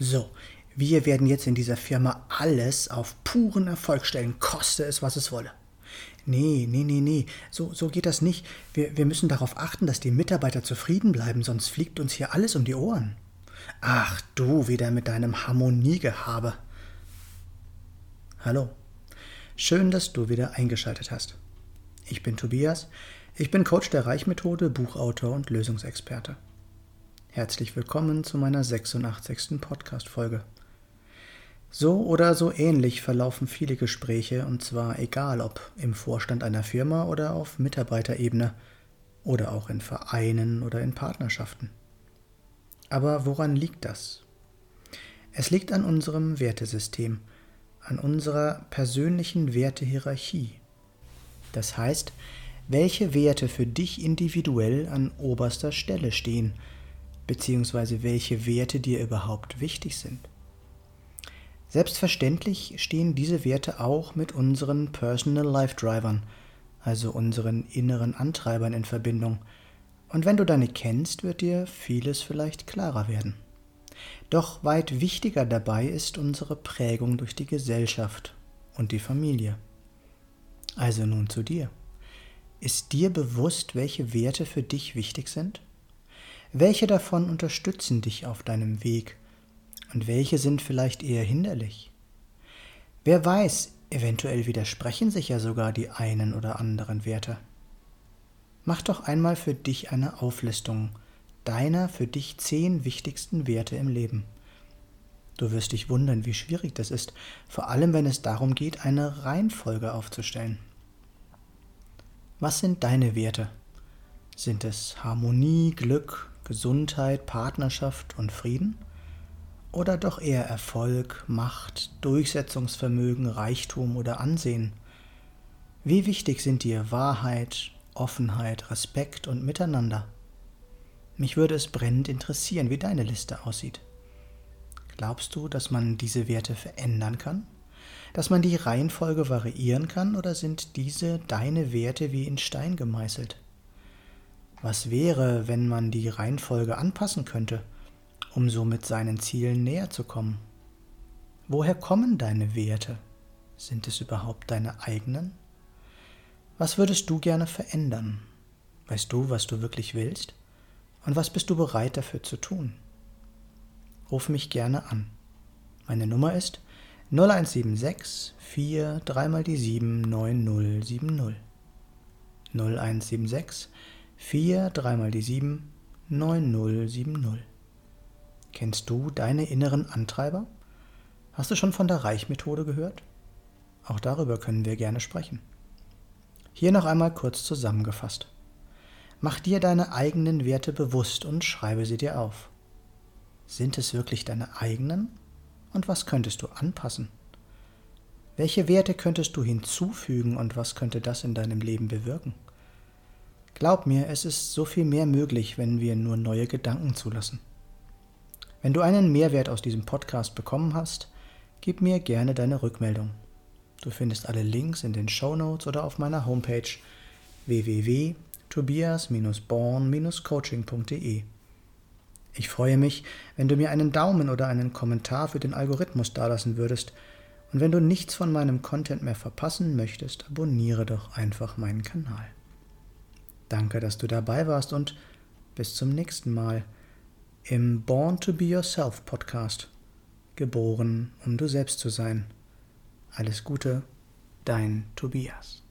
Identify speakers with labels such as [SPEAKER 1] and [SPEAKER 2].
[SPEAKER 1] So, wir werden jetzt in dieser Firma alles auf puren Erfolg stellen, koste es, was es wolle. Nee, nee, nee, nee, so, so geht das nicht. Wir, wir müssen darauf achten, dass die Mitarbeiter zufrieden bleiben, sonst fliegt uns hier alles um die Ohren. Ach, du wieder mit deinem Harmoniegehabe. Hallo. Schön, dass du wieder eingeschaltet hast. Ich bin Tobias, ich bin Coach der Reichmethode, Buchautor und Lösungsexperte. Herzlich willkommen zu meiner 86. Podcast-Folge. So oder so ähnlich verlaufen viele Gespräche, und zwar egal ob im Vorstand einer Firma oder auf Mitarbeiterebene oder auch in Vereinen oder in Partnerschaften. Aber woran liegt das? Es liegt an unserem Wertesystem, an unserer persönlichen Wertehierarchie. Das heißt, welche Werte für dich individuell an oberster Stelle stehen, beziehungsweise welche Werte dir überhaupt wichtig sind. Selbstverständlich stehen diese Werte auch mit unseren Personal Life Drivern, also unseren inneren Antreibern in Verbindung. Und wenn du deine kennst, wird dir vieles vielleicht klarer werden. Doch weit wichtiger dabei ist unsere Prägung durch die Gesellschaft und die Familie. Also nun zu dir. Ist dir bewusst, welche Werte für dich wichtig sind? Welche davon unterstützen dich auf deinem Weg und welche sind vielleicht eher hinderlich? Wer weiß, eventuell widersprechen sich ja sogar die einen oder anderen Werte. Mach doch einmal für dich eine Auflistung deiner für dich zehn wichtigsten Werte im Leben. Du wirst dich wundern, wie schwierig das ist, vor allem wenn es darum geht, eine Reihenfolge aufzustellen. Was sind deine Werte? Sind es Harmonie, Glück, Gesundheit, Partnerschaft und Frieden? Oder doch eher Erfolg, Macht, Durchsetzungsvermögen, Reichtum oder Ansehen? Wie wichtig sind dir Wahrheit, Offenheit, Respekt und Miteinander? Mich würde es brennend interessieren, wie deine Liste aussieht. Glaubst du, dass man diese Werte verändern kann? Dass man die Reihenfolge variieren kann oder sind diese deine Werte wie in Stein gemeißelt? Was wäre, wenn man die Reihenfolge anpassen könnte, um somit seinen Zielen näher zu kommen? Woher kommen deine Werte? Sind es überhaupt deine eigenen? Was würdest du gerne verändern? Weißt du, was du wirklich willst? Und was bist du bereit dafür zu tun? Ruf mich gerne an. Meine Nummer ist 0176 4 3 mal die 7 9070. 0176 4, 3 mal die 7, 9070. Kennst du deine inneren Antreiber? Hast du schon von der Reichmethode gehört? Auch darüber können wir gerne sprechen. Hier noch einmal kurz zusammengefasst. Mach dir deine eigenen Werte bewusst und schreibe sie dir auf. Sind es wirklich deine eigenen? Und was könntest du anpassen? Welche Werte könntest du hinzufügen und was könnte das in deinem Leben bewirken? Glaub mir, es ist so viel mehr möglich, wenn wir nur neue Gedanken zulassen. Wenn du einen Mehrwert aus diesem Podcast bekommen hast, gib mir gerne deine Rückmeldung. Du findest alle Links in den Show Notes oder auf meiner Homepage www.tobias-born-coaching.de. Ich freue mich, wenn du mir einen Daumen oder einen Kommentar für den Algorithmus dalassen würdest. Und wenn du nichts von meinem Content mehr verpassen möchtest, abonniere doch einfach meinen Kanal. Danke, dass du dabei warst und bis zum nächsten Mal im Born to Be Yourself Podcast. Geboren, um du selbst zu sein. Alles Gute, dein Tobias.